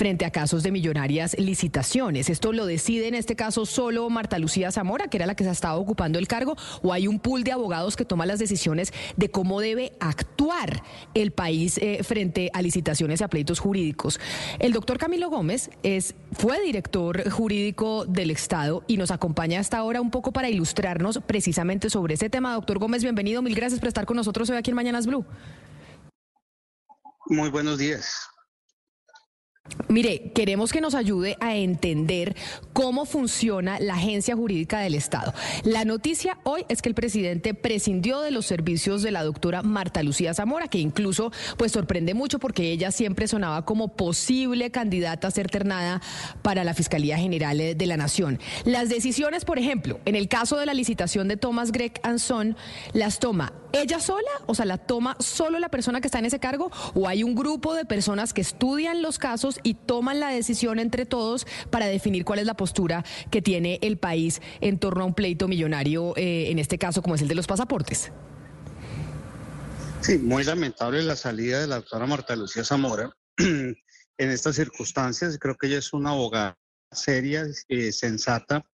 Frente a casos de millonarias licitaciones. ¿Esto lo decide en este caso solo Marta Lucía Zamora, que era la que se estaba ocupando el cargo, o hay un pool de abogados que toma las decisiones de cómo debe actuar el país eh, frente a licitaciones y a pleitos jurídicos? El doctor Camilo Gómez es, fue director jurídico del Estado y nos acompaña hasta ahora un poco para ilustrarnos precisamente sobre ese tema. Doctor Gómez, bienvenido. Mil gracias por estar con nosotros hoy aquí en Mañanas Blue. Muy buenos días. Mire, queremos que nos ayude a entender cómo funciona la agencia jurídica del Estado. La noticia hoy es que el presidente prescindió de los servicios de la doctora Marta Lucía Zamora, que incluso pues sorprende mucho porque ella siempre sonaba como posible candidata a ser ternada para la Fiscalía General de la Nación. Las decisiones, por ejemplo, en el caso de la licitación de Thomas Gregg Anson, las toma ella sola, o sea, la toma solo la persona que está en ese cargo, o hay un grupo de personas que estudian los casos y toman la decisión entre todos para definir cuál es la postura que tiene el país en torno a un pleito millonario, eh, en este caso como es el de los pasaportes. Sí, muy lamentable la salida de la doctora Marta Lucía Zamora. en estas circunstancias, creo que ella es una abogada seria, eh, sensata.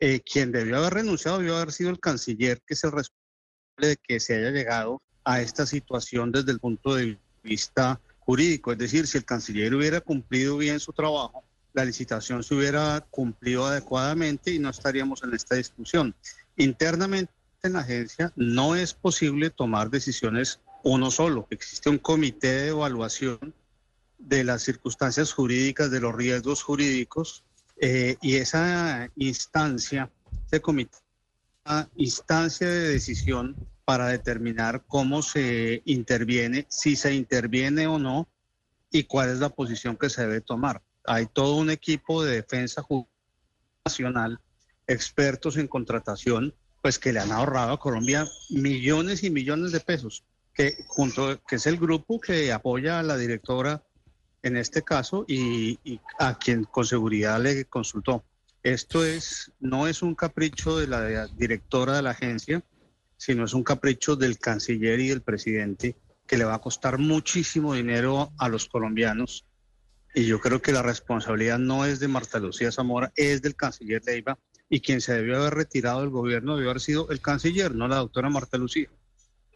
Eh, quien debió haber renunciado debió haber sido el canciller, que es el responsable de que se haya llegado a esta situación desde el punto de vista jurídico. Es decir, si el canciller hubiera cumplido bien su trabajo, la licitación se hubiera cumplido adecuadamente y no estaríamos en esta discusión. Internamente en la agencia no es posible tomar decisiones uno solo. Existe un comité de evaluación de las circunstancias jurídicas, de los riesgos jurídicos, eh, y esa instancia, ese comité instancia de decisión para determinar cómo se interviene, si se interviene o no y cuál es la posición que se debe tomar. Hay todo un equipo de defensa nacional, expertos en contratación, pues que le han ahorrado a Colombia millones y millones de pesos, que junto que es el grupo que apoya a la directora en este caso y a quien con seguridad le consultó. Esto es, no es un capricho de la directora de la agencia, sino es un capricho del canciller y del presidente que le va a costar muchísimo dinero a los colombianos. Y yo creo que la responsabilidad no es de Marta Lucía Zamora, es del canciller Leiva. Y quien se debió haber retirado del gobierno debió haber sido el canciller, no la doctora Marta Lucía.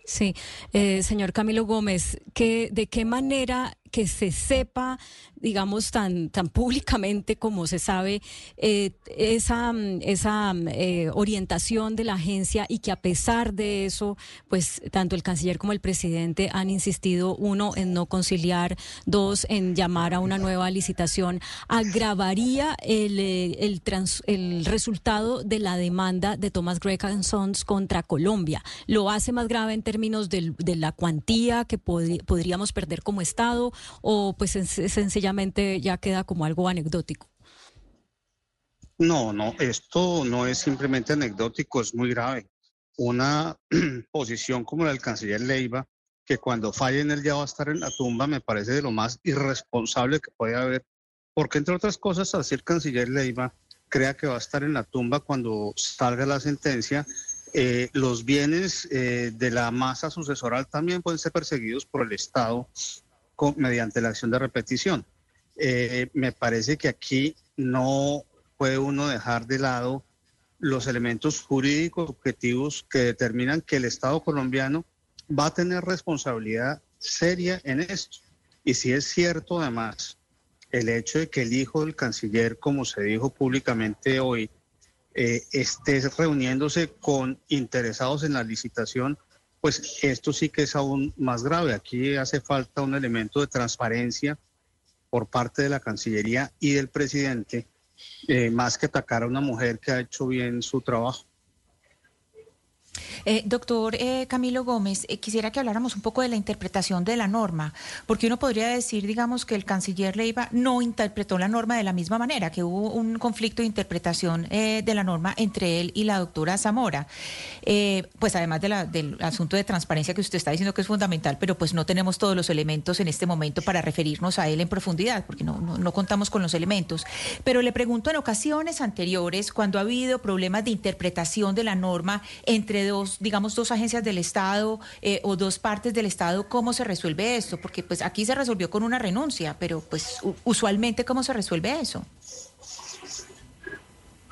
Sí, eh, señor Camilo Gómez, ¿qué, ¿de qué manera que se sepa, digamos, tan, tan públicamente como se sabe, eh, esa, esa eh, orientación de la agencia y que a pesar de eso, pues tanto el canciller como el presidente han insistido, uno, en no conciliar, dos, en llamar a una nueva licitación, agravaría el, eh, el, el resultado de la demanda de Thomas Gregg Sons contra Colombia. Lo hace más grave en términos de la cuantía que podríamos perder como Estado o pues sencillamente ya queda como algo anecdótico? No, no, esto no es simplemente anecdótico, es muy grave. Una posición como la del canciller Leiva, que cuando falle en él ya va a estar en la tumba, me parece de lo más irresponsable que puede haber, porque entre otras cosas, así el canciller Leiva crea que va a estar en la tumba cuando salga la sentencia, eh, los bienes eh, de la masa sucesoral también pueden ser perseguidos por el Estado mediante la acción de repetición. Eh, me parece que aquí no puede uno dejar de lado los elementos jurídicos objetivos que determinan que el Estado colombiano va a tener responsabilidad seria en esto. Y si es cierto además el hecho de que el hijo del canciller, como se dijo públicamente hoy, eh, esté reuniéndose con interesados en la licitación, pues esto sí que es aún más grave. Aquí hace falta un elemento de transparencia por parte de la Cancillería y del presidente, eh, más que atacar a una mujer que ha hecho bien su trabajo. Eh, doctor eh, Camilo Gómez, eh, quisiera que habláramos un poco de la interpretación de la norma, porque uno podría decir, digamos, que el canciller Leiva no interpretó la norma de la misma manera, que hubo un conflicto de interpretación de la norma entre él y la doctora Zamora. pues además del asunto de transparencia que usted está diciendo que es fundamental, pero pues no tenemos todos los elementos en este momento para referirnos a él en profundidad, porque no, no contamos con los elementos. Pero le pregunto, en ocasiones anteriores, cuando ha habido problemas de interpretación de la norma entre dos, digamos, dos agencias del Estado eh, o dos partes del Estado, ¿cómo se resuelve esto? Porque pues aquí se resolvió con una renuncia, pero pues usualmente ¿cómo se resuelve eso?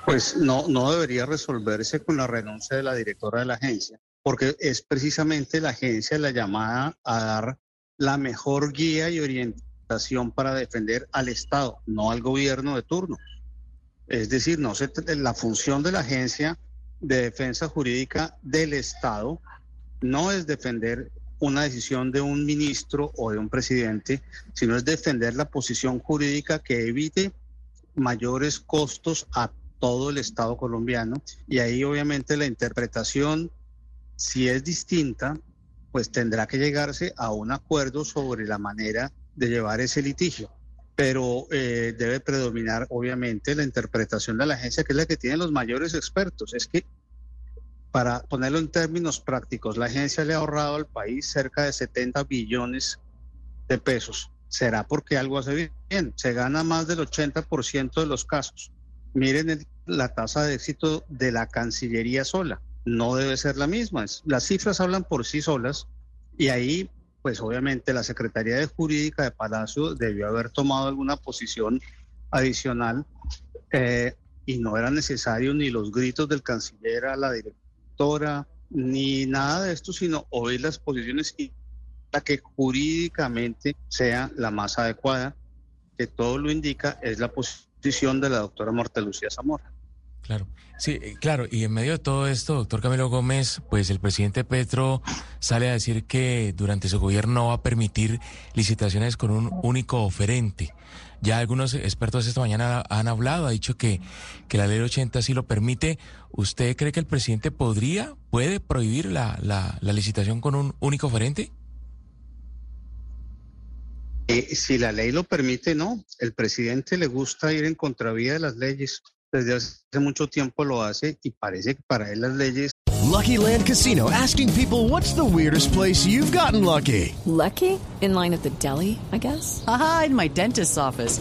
Pues no, no debería resolverse con la renuncia de la directora de la agencia, porque es precisamente la agencia la llamada a dar la mejor guía y orientación para defender al Estado, no al gobierno de turno. Es decir, no se, la función de la agencia de defensa jurídica del Estado no es defender una decisión de un ministro o de un presidente, sino es defender la posición jurídica que evite mayores costos a todo el Estado colombiano. Y ahí obviamente la interpretación, si es distinta, pues tendrá que llegarse a un acuerdo sobre la manera de llevar ese litigio. Pero eh, debe predominar obviamente la interpretación de la agencia, que es la que tiene los mayores expertos. Es que para ponerlo en términos prácticos, la agencia le ha ahorrado al país cerca de 70 billones de pesos. ¿Será porque algo hace bien? Se gana más del 80% de los casos. Miren la tasa de éxito de la Cancillería sola. No debe ser la misma. Las cifras hablan por sí solas y ahí, pues obviamente la Secretaría de Jurídica de Palacio debió haber tomado alguna posición adicional eh, y no era necesario ni los gritos del canciller a la directora ni nada de esto, sino oír las posiciones y la que jurídicamente sea la más adecuada, que todo lo indica es la posición de la doctora Marta Lucía Zamora. Claro, sí, eh, claro, y en medio de todo esto, doctor Camilo Gómez, pues el presidente Petro sale a decir que durante su gobierno no va a permitir licitaciones con un único oferente. Ya algunos expertos esta mañana han hablado, ha dicho que, que la ley 80 sí lo permite. ¿Usted cree que el presidente podría, puede prohibir la, la, licitación con un único oferente? Eh, si la ley lo permite, no. El presidente le gusta ir en contravía de las leyes. Desde hace mucho tiempo lo hace y parece que para él las leyes. Lucky Land Casino asking people what's the weirdest place you've gotten lucky. Lucky? In line at the deli, I guess. Aha, in my dentist's office.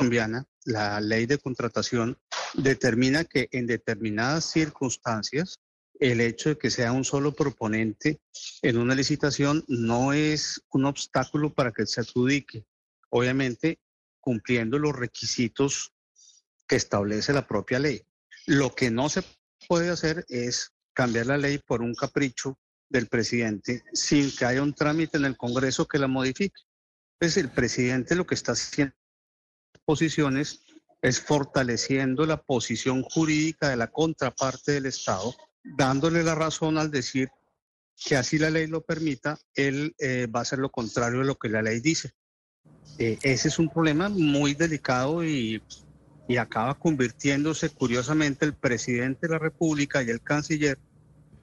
colombiana, la ley de contratación determina que en determinadas circunstancias el hecho de que sea un solo proponente en una licitación no es un obstáculo para que se adjudique, obviamente cumpliendo los requisitos que establece la propia ley. Lo que no se puede hacer es cambiar la ley por un capricho del presidente sin que haya un trámite en el Congreso que la modifique. Entonces el presidente lo que está haciendo es fortaleciendo la posición jurídica de la contraparte del Estado, dándole la razón al decir que así la ley lo permita, él eh, va a hacer lo contrario de lo que la ley dice. Eh, ese es un problema muy delicado y, y acaba convirtiéndose curiosamente el presidente de la República y el canciller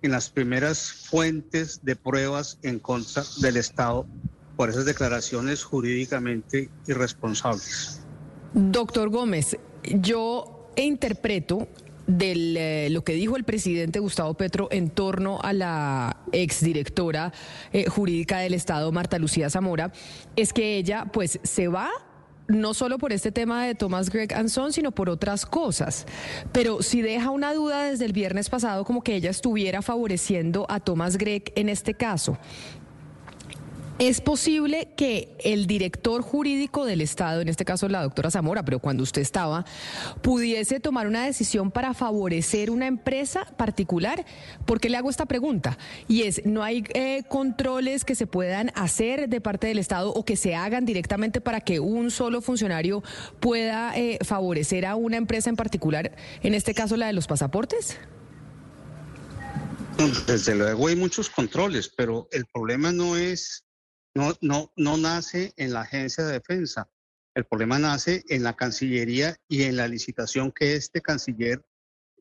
en las primeras fuentes de pruebas en contra del Estado por esas declaraciones jurídicamente irresponsables. Doctor Gómez, yo interpreto de eh, lo que dijo el presidente Gustavo Petro en torno a la exdirectora eh, jurídica del Estado, Marta Lucía Zamora, es que ella pues se va no solo por este tema de Thomas Greg Anson, sino por otras cosas. Pero si deja una duda desde el viernes pasado como que ella estuviera favoreciendo a Thomas Gregg en este caso. ¿Es posible que el director jurídico del Estado, en este caso la doctora Zamora, pero cuando usted estaba, pudiese tomar una decisión para favorecer una empresa particular? ¿Por qué le hago esta pregunta? Y es, ¿no hay eh, controles que se puedan hacer de parte del Estado o que se hagan directamente para que un solo funcionario pueda eh, favorecer a una empresa en particular, en este caso la de los pasaportes? Desde luego hay muchos controles, pero el problema no es no, no, no nace en la agencia de defensa. El problema nace en la Cancillería y en la licitación que este canciller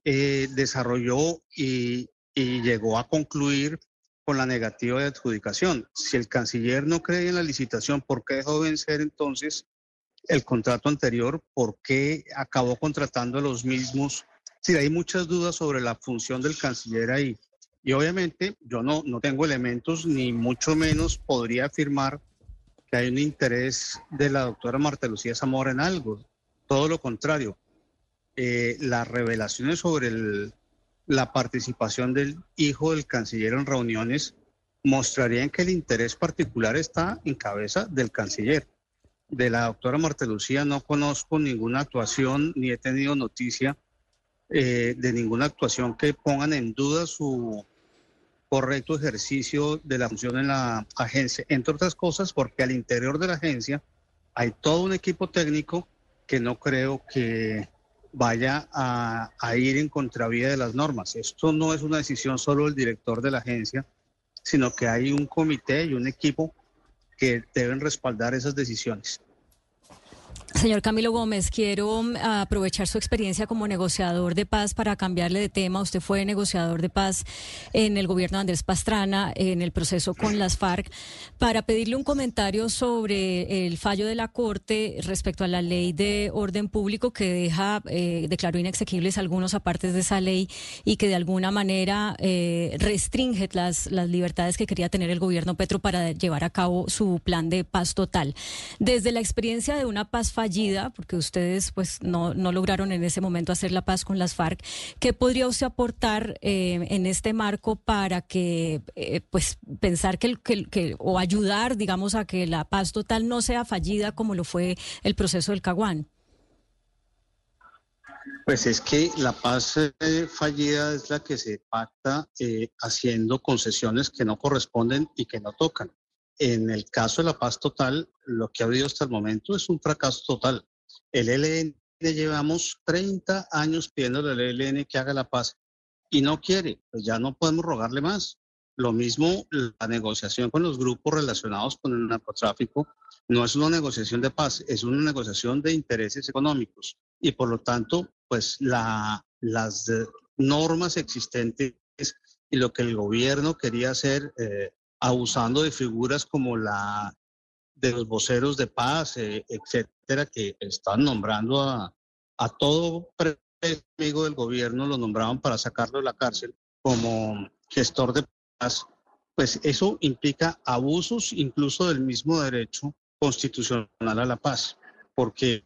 eh, desarrolló y, y llegó a concluir con la negativa de adjudicación. Si el canciller no cree en la licitación, ¿por qué dejó vencer entonces el contrato anterior? ¿Por qué acabó contratando a los mismos? Sí, hay muchas dudas sobre la función del canciller ahí. Y obviamente yo no, no tengo elementos ni mucho menos podría afirmar que hay un interés de la doctora Marta Lucía Zamora en algo. Todo lo contrario. Eh, las revelaciones sobre la participación del hijo del canciller en reuniones mostrarían que el interés particular está en cabeza del canciller. De la doctora Marta Lucía no conozco ninguna actuación ni he tenido noticia eh, de ninguna actuación que pongan en duda su correcto ejercicio de la función en la agencia, entre otras cosas porque al interior de la agencia hay todo un equipo técnico que no creo que vaya a, ir en contravía de las normas. Esto no es una decisión solo del director de la agencia, sino que hay un comité y un equipo que deben respaldar esas decisiones. Señor Camilo Gómez, quiero mm, aprovechar su experiencia como negociador de paz para cambiarle de tema. Usted fue negociador de paz en el gobierno de Andrés Pastrana, en el proceso con las FARC, para pedirle un comentario sobre el fallo de la Corte respecto a la ley de orden público que deja, eh, declaró inexequibles algunos apartes de esa ley y que de alguna manera eh, restringe las, las libertades que quería tener el gobierno Petro para llevar a cabo su plan de paz total. Desde la experiencia de una paz fallida, porque ustedes pues no, no lograron en ese momento hacer la paz con las FARC, ¿qué podría usted aportar eh, en este marco para que eh, pues pensar que, que, o ayudar, digamos, a que la paz total no sea fallida como lo fue el proceso del Caguán? Pues es que la paz eh, fallida es la que se pacta haciendo concesiones que no corresponden y que no tocan. En el caso de la paz total, lo que ha habido hasta el momento es un fracaso total. El ELN llevamos 30 años pidiéndole al ELN que haga la paz y no quiere, pues ya no podemos rogarle más. Lo mismo la negociación con los grupos relacionados con el narcotráfico no es una negociación de paz, es una negociación de intereses económicos y por lo tanto, pues la, las normas existentes y lo que el gobierno quería hacer eh, abusando de figuras como la de los voceros de paz, eh, etcétera, que están nombrando a, a todo amigo del gobierno, lo nombraban para sacarlo de la cárcel como gestor de paz, pues eso implica abusos incluso del mismo derecho constitucional a la paz, porque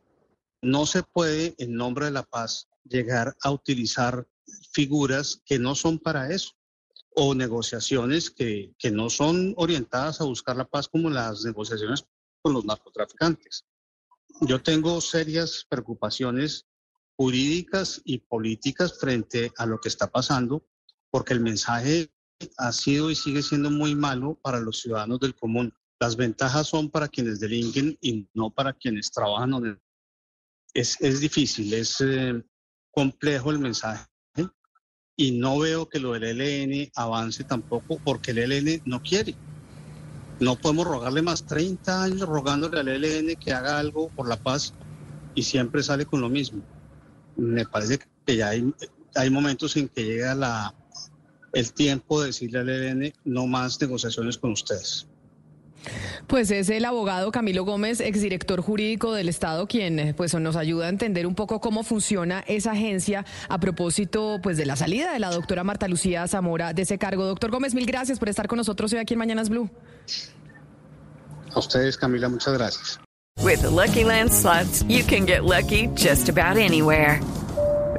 no se puede en nombre de la paz llegar a utilizar figuras que no son para eso o negociaciones que, que no son orientadas a buscar la paz como las negociaciones con los narcotraficantes. Yo tengo serias preocupaciones jurídicas y políticas frente a lo que está pasando, porque el mensaje ha sido y sigue siendo muy malo para los ciudadanos del común. Las ventajas son para quienes delinquen y no para quienes trabajan. Es, es difícil, es eh, complejo el mensaje y no veo que lo del ELN avance tampoco porque el ELN no quiere. No podemos rogarle más 30 años rogándole al ELN que haga algo por la paz y siempre sale con lo mismo. Me parece que ya hay, momentos en que llega el tiempo de decirle al ELN no más negociaciones con ustedes. Pues es el abogado Camilo Gómez, exdirector jurídico del Estado, quien pues nos ayuda a entender un poco cómo funciona esa agencia a propósito pues de la salida de la doctora Marta Lucía Zamora de ese cargo. Doctor Gómez, mil gracias por estar con nosotros hoy aquí en Mañanas Blue. A ustedes, Camila, muchas gracias. With Lucky Land slots, you can get lucky just about anywhere.